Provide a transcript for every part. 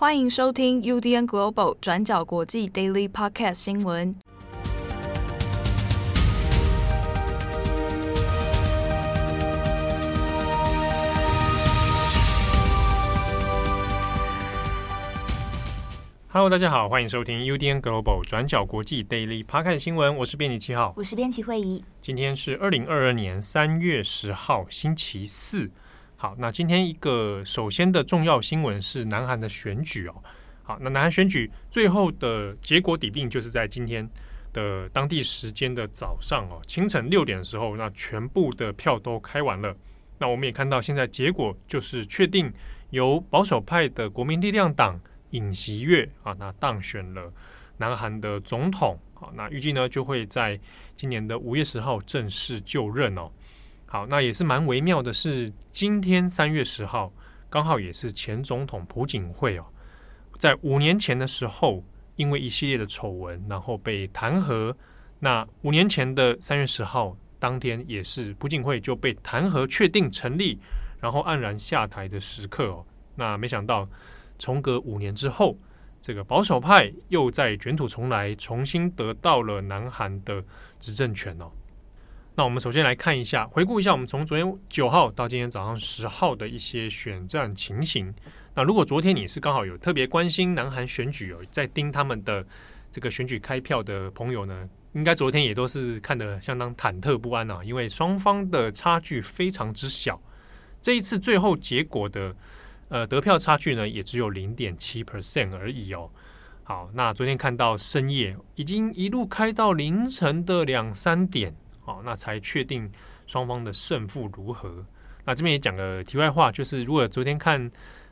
欢迎收听 UDN Global 转角国际 Daily Podcast 新闻。Hello，大家好，欢迎收听 UDN Global 转角国际 Daily Podcast 新闻。我是编辑七号，我是编辑惠仪。今天是二零二二年三月十号，星期四。好，那今天一个首先的重要新闻是南韩的选举哦。好，那南韩选举最后的结果底定就是在今天的当地时间的早上哦，清晨六点的时候，那全部的票都开完了。那我们也看到现在结果就是确定由保守派的国民力量党尹锡悦啊，那当选了南韩的总统。好，那预计呢就会在今年的五月十号正式就任哦。好，那也是蛮微妙的是，今天三月十号刚好也是前总统朴槿惠哦，在五年前的时候，因为一系列的丑闻，然后被弹劾。那五年前的三月十号当天，也是朴槿惠就被弹劾确定成立，然后黯然下台的时刻哦。那没想到，重隔五年之后，这个保守派又在卷土重来，重新得到了南韩的执政权哦。那我们首先来看一下，回顾一下我们从昨天九号到今天早上十号的一些选战情形。那如果昨天你是刚好有特别关心南韩选举，哦在盯他们的这个选举开票的朋友呢，应该昨天也都是看得相当忐忑不安啊，因为双方的差距非常之小。这一次最后结果的呃得票差距呢，也只有零点七 percent 而已哦。好，那昨天看到深夜已经一路开到凌晨的两三点。好，那才确定双方的胜负如何。那这边也讲个题外话，就是如果昨天看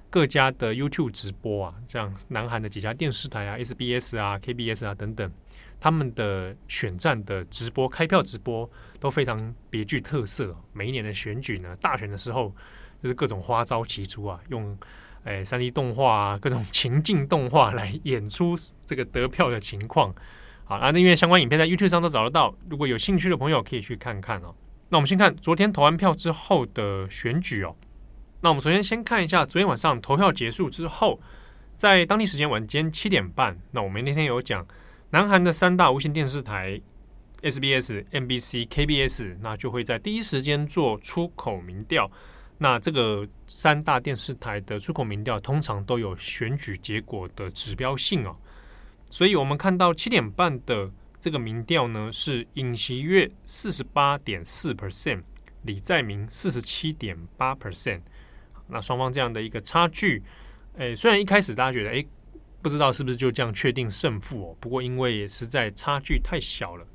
各家的 YouTube 直播啊，像南韩的几家电视台啊，SBS 啊、KBS 啊等等，他们的选战的直播、开票直播都非常别具特色。每一年的选举呢，大选的时候就是各种花招齐出啊，用诶 3D 动画啊，各种情境动画来演出这个得票的情况。好，那因为相关影片在 YouTube 上都找得到，如果有兴趣的朋友可以去看看哦。那我们先看昨天投完票之后的选举哦。那我们首先先看一下昨天晚上投票结束之后，在当地时间晚间七点半，那我们那天有讲南韩的三大无线电视台 SBS、MBC、KBS，那就会在第一时间做出口民调。那这个三大电视台的出口民调通常都有选举结果的指标性哦。所以我们看到七点半的这个民调呢，是尹锡悦四十八点四 percent，李在明四十七点八 percent。那双方这样的一个差距，诶，虽然一开始大家觉得，诶，不知道是不是就这样确定胜负哦。不过因为实在差距太小了，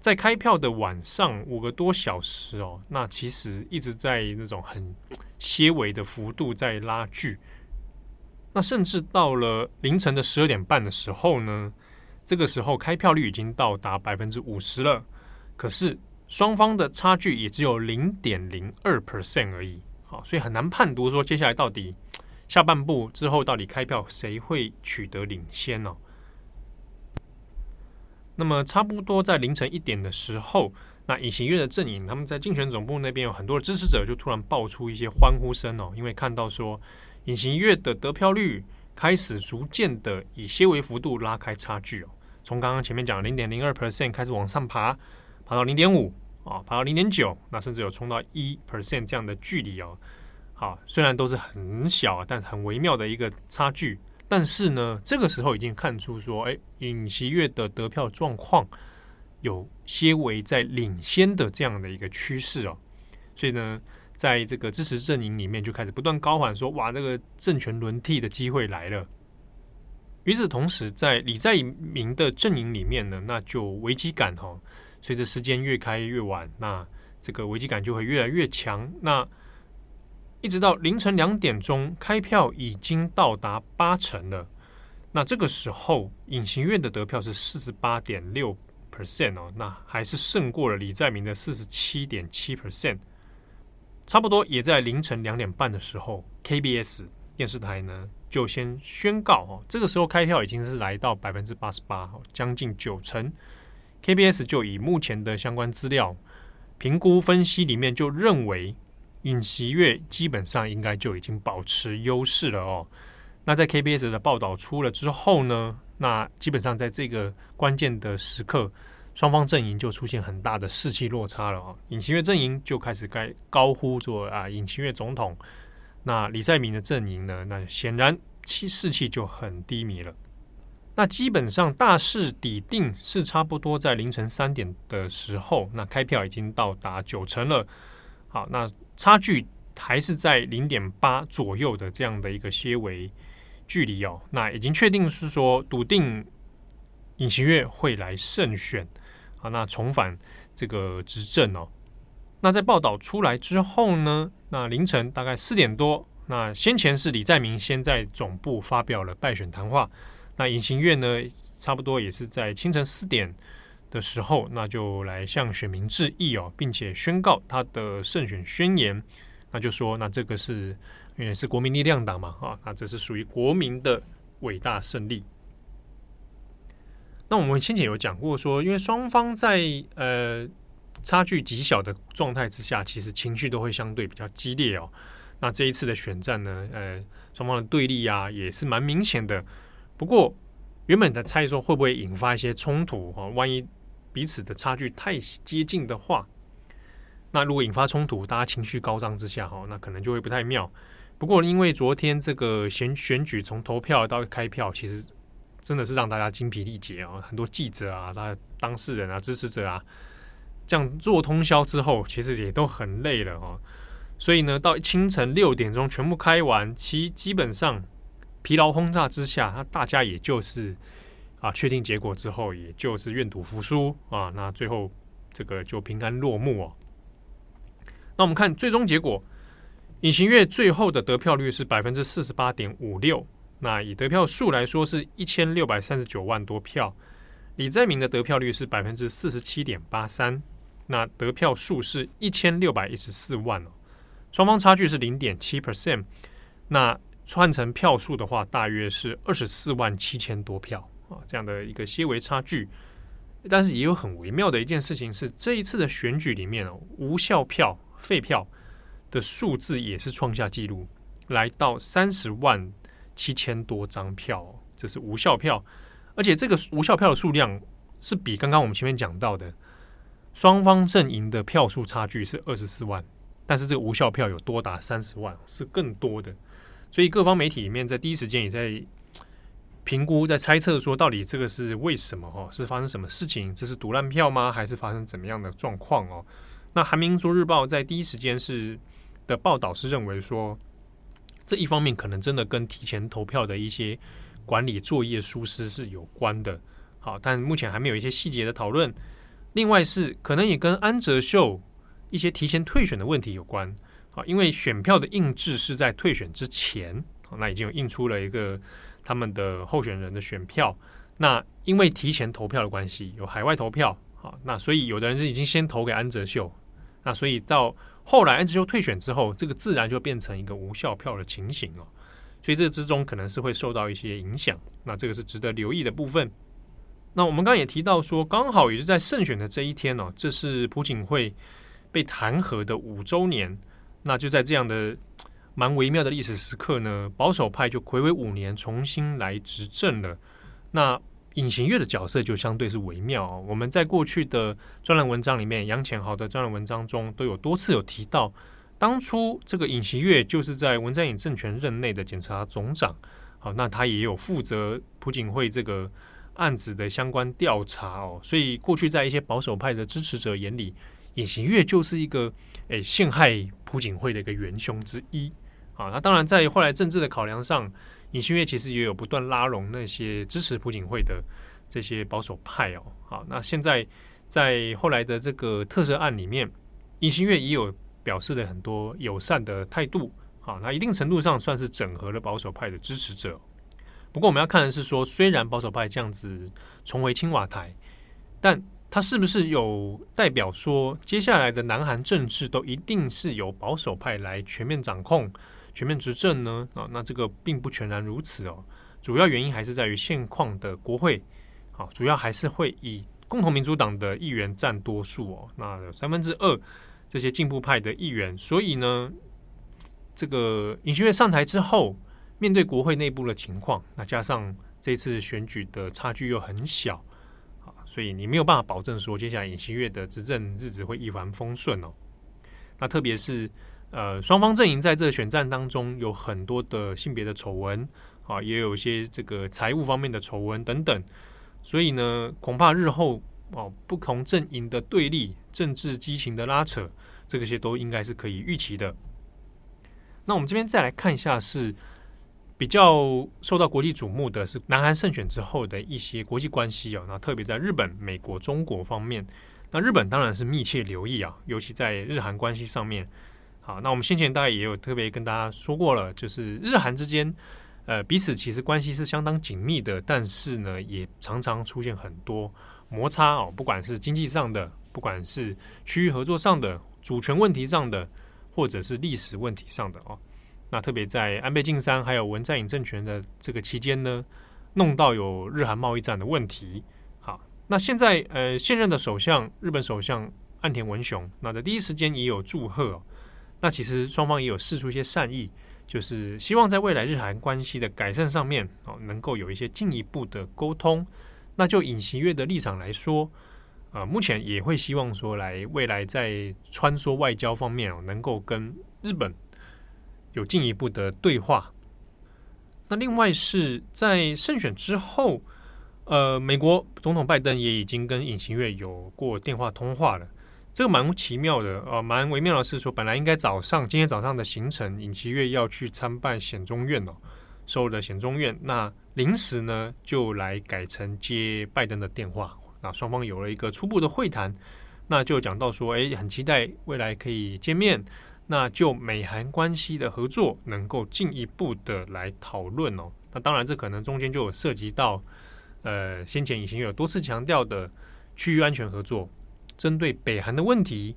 在开票的晚上五个多小时哦，那其实一直在那种很些微的幅度在拉锯。那甚至到了凌晨的十二点半的时候呢，这个时候开票率已经到达百分之五十了，可是双方的差距也只有零点零二 percent 而已。好，所以很难判读说接下来到底下半部之后到底开票谁会取得领先呢？那么差不多在凌晨一点的时候，那尹锡悦的阵营他们在竞选总部那边有很多的支持者就突然爆出一些欢呼声哦，因为看到说。隐形月的得票率开始逐渐的以些微幅度拉开差距哦，从刚刚前面讲零点零二 percent 开始往上爬，爬到零点五啊，爬到零点九，那甚至有冲到一 percent 这样的距离哦。好，虽然都是很小，但很微妙的一个差距。但是呢，这个时候已经看出说，哎，尹锡悦的得票状况有些微在领先的这样的一个趋势哦，所以呢。在这个支持阵营里面，就开始不断高喊说：“哇，这个政权轮替的机会来了。”与此同时，在李在明的阵营里面呢，那就危机感哈，随着时间越开越晚，那这个危机感就会越来越强。那一直到凌晨两点钟开票已经到达八成了，那这个时候尹锡悦的得票是四十八点六 percent 哦，那还是胜过了李在明的四十七点七 percent。差不多也在凌晨两点半的时候，KBS 电视台呢就先宣告哦，这个时候开票已经是来到百分之八十八，将近九成。KBS 就以目前的相关资料评估分析里面就认为尹锡悦基本上应该就已经保持优势了哦。那在 KBS 的报道出了之后呢，那基本上在这个关键的时刻，双方阵营就出现很大的士气落差了啊。尹锡悦阵营就开始该高呼说啊，尹锡悦总统。那李在明的阵营呢，那显然气士气就很低迷了。那基本上大势底定是差不多在凌晨三点的时候，那开票已经到达九成了。好，那差距还是在零点八左右的这样的一个些微。距离哦，那已经确定是说笃定尹锡悦会来胜选啊，那重返这个执政哦。那在报道出来之后呢，那凌晨大概四点多，那先前是李在明先在总部发表了败选谈话，那尹锡悦呢，差不多也是在清晨四点的时候，那就来向选民致意哦，并且宣告他的胜选宣言，那就说那这个是。因为是国民力量党嘛，啊，那这是属于国民的伟大胜利。那我们先前有讲过说，因为双方在呃差距极小的状态之下，其实情绪都会相对比较激烈哦。那这一次的选战呢，呃，双方的对立啊也是蛮明显的。不过原本在猜说会不会引发一些冲突哈，万一彼此的差距太接近的话，那如果引发冲突，大家情绪高涨之下哈，那可能就会不太妙。不过，因为昨天这个选选举从投票到开票，其实真的是让大家精疲力竭啊！很多记者啊、他当事人啊、支持者啊，这样做通宵之后，其实也都很累了哦。所以呢，到清晨六点钟全部开完，其基本上疲劳轰炸之下，那大家也就是啊，确定结果之后，也就是愿赌服输啊。那最后这个就平安落幕哦。那我们看最终结果。隐形月最后的得票率是百分之四十八点五六，那以得票数来说是一千六百三十九万多票。李在明的得票率是百分之四十七点八三，那得票数是一千六百一十四万哦，双方差距是零点七 percent。那换成票数的话，大约是二十四万七千多票啊，这样的一个些微差距。但是也有很微妙的一件事情是，这一次的选举里面哦，无效票、废票。的数字也是创下纪录，来到三十万七千多张票，这是无效票，而且这个无效票的数量是比刚刚我们前面讲到的双方阵营的票数差距是二十四万，但是这个无效票有多达三十万，是更多的。所以各方媒体里面在第一时间也在评估，在猜测说，到底这个是为什么？哦，是发生什么事情？这是赌烂票吗？还是发生怎么样的状况？哦，那韩民族日报在第一时间是。的报道是认为说，这一方面可能真的跟提前投票的一些管理作业疏失是有关的。好，但目前还没有一些细节的讨论。另外是可能也跟安哲秀一些提前退选的问题有关。好，因为选票的印制是在退选之前，那已经有印出了一个他们的候选人的选票。那因为提前投票的关系，有海外投票，好，那所以有的人是已经先投给安哲秀，那所以到。后来安哲秀退选之后，这个自然就变成一个无效票的情形哦，所以这之中可能是会受到一些影响。那这个是值得留意的部分。那我们刚刚也提到说，刚好也是在胜选的这一天哦，这是朴槿惠被弹劾的五周年。那就在这样的蛮微妙的历史时刻呢，保守派就睽违五年重新来执政了。那尹锡悦的角色就相对是微妙哦。我们在过去的专栏文章里面，杨浅豪的专栏文章中都有多次有提到，当初这个尹锡悦就是在文在寅政权任内的检察总长，好，那他也有负责朴槿惠这个案子的相关调查哦。所以过去在一些保守派的支持者眼里，尹锡悦就是一个诶陷害朴槿惠的一个元凶之一啊。那当然在后来政治的考量上。尹锡悦其实也有不断拉拢那些支持朴槿惠的这些保守派哦，好，那现在在后来的这个特赦案里面，尹锡悦也有表示了很多友善的态度，好，那一定程度上算是整合了保守派的支持者。不过我们要看的是说，虽然保守派这样子重回青瓦台，但他是不是有代表说接下来的南韩政治都一定是由保守派来全面掌控？全面执政呢？啊，那这个并不全然如此哦。主要原因还是在于现况的国会，好，主要还是会以共同民主党的议员占多数哦。那三分之二这些进步派的议员，所以呢，这个尹锡悦上台之后，面对国会内部的情况，那加上这次选举的差距又很小，啊，所以你没有办法保证说接下来尹锡悦的执政日子会一帆风顺哦。那特别是呃，双方阵营在这选战当中有很多的性别的丑闻啊，也有一些这个财务方面的丑闻等等，所以呢，恐怕日后哦，不同阵营的对立、政治激情的拉扯，这个些都应该是可以预期的。那我们这边再来看一下是。比较受到国际瞩目的是南韩胜选之后的一些国际关系哦，那特别在日本、美国、中国方面，那日本当然是密切留意啊，尤其在日韩关系上面。好，那我们先前大概也有特别跟大家说过了，就是日韩之间，呃，彼此其实关系是相当紧密的，但是呢，也常常出现很多摩擦哦，不管是经济上的，不管是区域合作上的、主权问题上的，或者是历史问题上的哦。那特别在安倍晋三还有文在寅政权的这个期间呢，弄到有日韩贸易战的问题。好，那现在呃现任的首相日本首相岸田文雄，那在第一时间也有祝贺。那其实双方也有释出一些善意，就是希望在未来日韩关系的改善上面哦，能够有一些进一步的沟通。那就尹锡悦的立场来说，呃，目前也会希望说来未来在穿梭外交方面哦，能够跟日本。有进一步的对话。那另外是在胜选之后，呃，美国总统拜登也已经跟尹锡悦有过电话通话了。这个蛮奇妙的，呃，蛮微妙的是说，本来应该早上今天早上的行程，尹锡悦要去参拜显宗院哦，首尔的显宗院。那临时呢，就来改成接拜登的电话。那双方有了一个初步的会谈，那就讲到说，哎，很期待未来可以见面。那就美韩关系的合作能够进一步的来讨论哦。那当然，这可能中间就有涉及到，呃，先前已经有多次强调的区域安全合作，针对北韩的问题，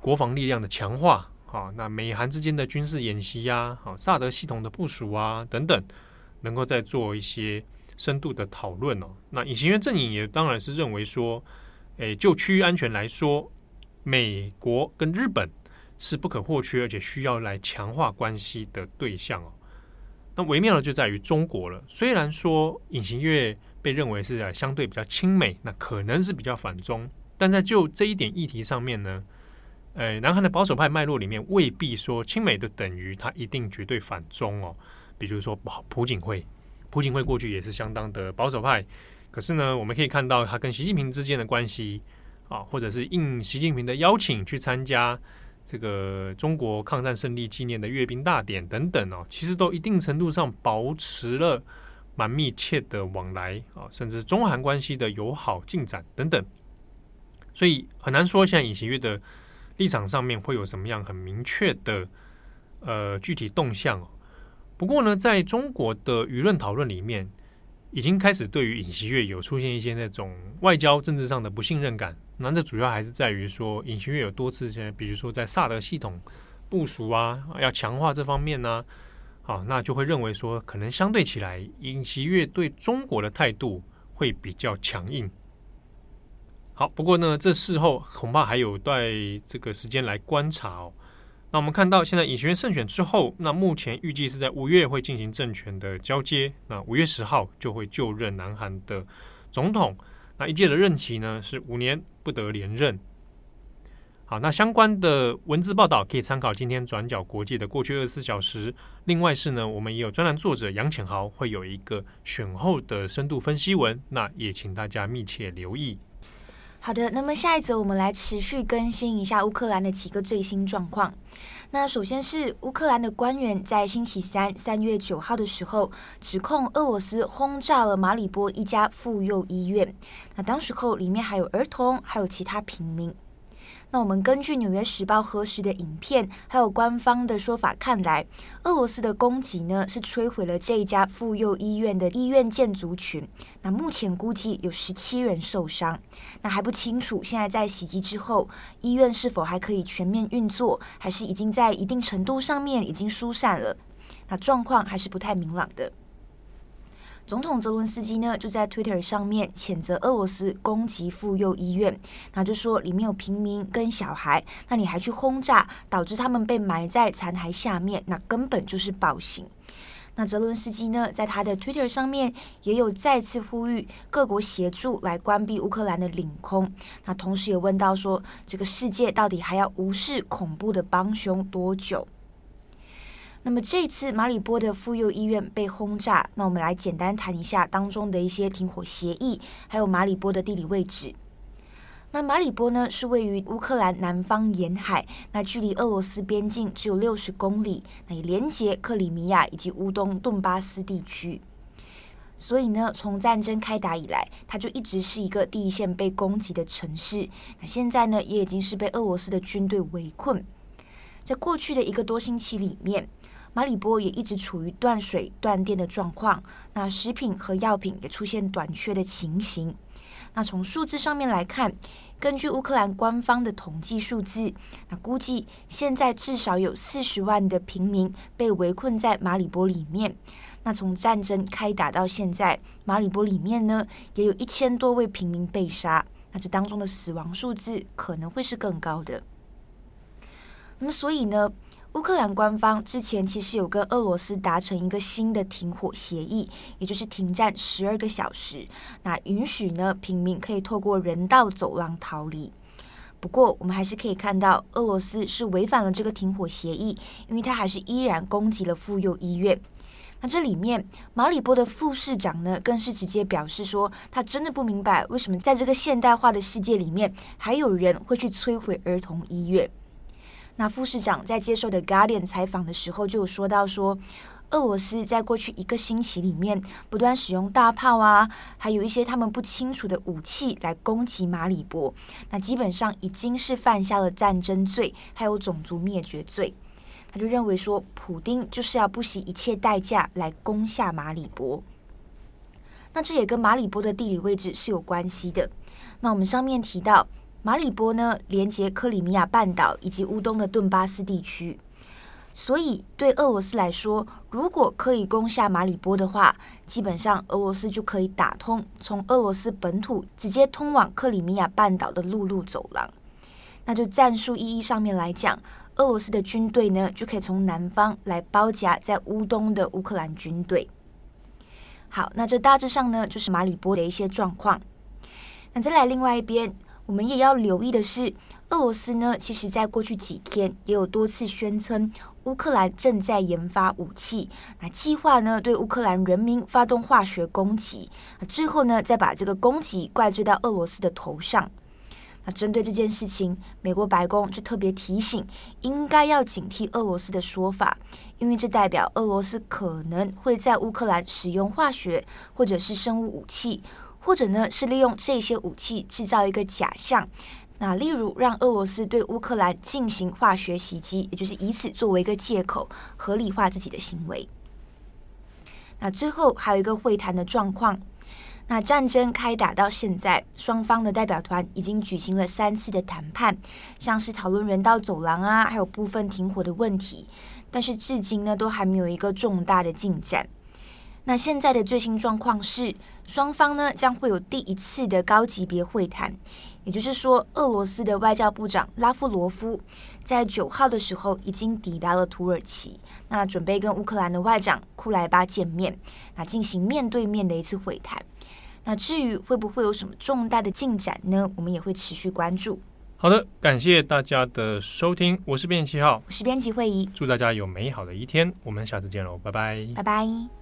国防力量的强化，好，那美韩之间的军事演习呀，好，萨德系统的部署啊等等，能够再做一些深度的讨论哦。那尹锡悦阵营也当然是认为说，诶，就区域安全来说，美国跟日本。是不可或缺，而且需要来强化关系的对象哦。那微妙的就在于中国了。虽然说尹锡悦被认为是相对比较亲美，那可能是比较反中，但在就这一点议题上面呢，呃，南韩的保守派脉络里面未必说亲美的等于他一定绝对反中哦。比如说朴槿惠，朴槿惠过去也是相当的保守派，可是呢，我们可以看到他跟习近平之间的关系啊，或者是应习近平的邀请去参加。这个中国抗战胜利纪念的阅兵大典等等哦，其实都一定程度上保持了蛮密切的往来啊，甚至中韩关系的友好进展等等，所以很难说现在尹锡悦的立场上面会有什么样很明确的呃具体动向哦。不过呢，在中国的舆论讨论里面，已经开始对于尹锡悦有出现一些那种外交政治上的不信任感。那这主要还是在于说，尹锡悦有多次，比如说在萨德系统部署啊，要强化这方面呢，好，那就会认为说，可能相对起来，尹锡悦对中国的态度会比较强硬。好，不过呢，这事后恐怕还有待这个时间来观察哦。那我们看到，现在尹锡悦胜选之后，那目前预计是在五月会进行政权的交接，那五月十号就会就任南韩的总统。那一届的任期呢是五年，不得连任。好，那相关的文字报道可以参考今天转角国际的过去二十四小时。另外是呢，我们也有专栏作者杨浅豪会有一个选后的深度分析文，那也请大家密切留意。好的，那么下一则我们来持续更新一下乌克兰的几个最新状况。那首先是乌克兰的官员在星期三三月九号的时候，指控俄罗斯轰炸了马里波一家妇幼医院。那当时候里面还有儿童，还有其他平民。那我们根据《纽约时报》核实的影片，还有官方的说法看来，俄罗斯的攻击呢是摧毁了这一家妇幼医院的医院建筑群。那目前估计有十七人受伤。那还不清楚，现在在袭击之后，医院是否还可以全面运作，还是已经在一定程度上面已经疏散了？那状况还是不太明朗的。总统泽伦斯基呢，就在 Twitter 上面谴责俄罗斯攻击妇幼医院，那就说里面有平民跟小孩，那你还去轰炸，导致他们被埋在残骸下面，那根本就是暴行。那泽伦斯基呢，在他的 Twitter 上面也有再次呼吁各国协助来关闭乌克兰的领空。那同时也问到说，这个世界到底还要无视恐怖的帮凶多久？那么这次马里波的妇幼医院被轰炸，那我们来简单谈一下当中的一些停火协议，还有马里波的地理位置。那马里波呢，是位于乌克兰南方沿海，那距离俄罗斯边境只有六十公里，那也连接克里米亚以及乌东顿巴斯地区。所以呢，从战争开打以来，它就一直是一个第一线被攻击的城市。那现在呢，也已经是被俄罗斯的军队围困。在过去的一个多星期里面，马里波也一直处于断水断电的状况，那食品和药品也出现短缺的情形。那从数字上面来看，根据乌克兰官方的统计数字，那估计现在至少有四十万的平民被围困在马里波里面。那从战争开打到现在，马里波里面呢，也有一千多位平民被杀。那这当中的死亡数字可能会是更高的。那么，所以呢，乌克兰官方之前其实有跟俄罗斯达成一个新的停火协议，也就是停战十二个小时，那允许呢平民可以透过人道走廊逃离。不过，我们还是可以看到俄罗斯是违反了这个停火协议，因为他还是依然攻击了妇幼医院。那这里面，马里波的副市长呢，更是直接表示说，他真的不明白为什么在这个现代化的世界里面，还有人会去摧毁儿童医院。那副市长在接受的《Guardian》采访的时候，就有说到说，俄罗斯在过去一个星期里面，不断使用大炮啊，还有一些他们不清楚的武器来攻击马里波。那基本上已经是犯下了战争罪，还有种族灭绝罪。他就认为说，普丁就是要不惜一切代价来攻下马里波。那这也跟马里波的地理位置是有关系的。那我们上面提到。马里波呢，连接克里米亚半岛以及乌东的顿巴斯地区，所以对俄罗斯来说，如果可以攻下马里波的话，基本上俄罗斯就可以打通从俄罗斯本土直接通往克里米亚半岛的陆路走廊。那就战术意义上面来讲，俄罗斯的军队呢，就可以从南方来包夹在乌东的乌克兰军队。好，那这大致上呢，就是马里波的一些状况。那再来另外一边。我们也要留意的是，俄罗斯呢，其实在过去几天也有多次宣称乌克兰正在研发武器，那计划呢对乌克兰人民发动化学攻击，那最后呢再把这个攻击怪罪到俄罗斯的头上。那针对这件事情，美国白宫就特别提醒，应该要警惕俄罗斯的说法，因为这代表俄罗斯可能会在乌克兰使用化学或者是生物武器。或者呢，是利用这些武器制造一个假象，那例如让俄罗斯对乌克兰进行化学袭击，也就是以此作为一个借口，合理化自己的行为。那最后还有一个会谈的状况，那战争开打到现在，双方的代表团已经举行了三次的谈判，像是讨论人道走廊啊，还有部分停火的问题，但是至今呢，都还没有一个重大的进展。那现在的最新状况是，双方呢将会有第一次的高级别会谈，也就是说，俄罗斯的外交部长拉夫罗夫在九号的时候已经抵达了土耳其，那准备跟乌克兰的外长库莱巴见面，那进行面对面的一次会谈。那至于会不会有什么重大的进展呢？我们也会持续关注。好的，感谢大家的收听，我是编辑七号，我是编辑慧仪，祝大家有美好的一天，我们下次见喽，拜拜，拜拜。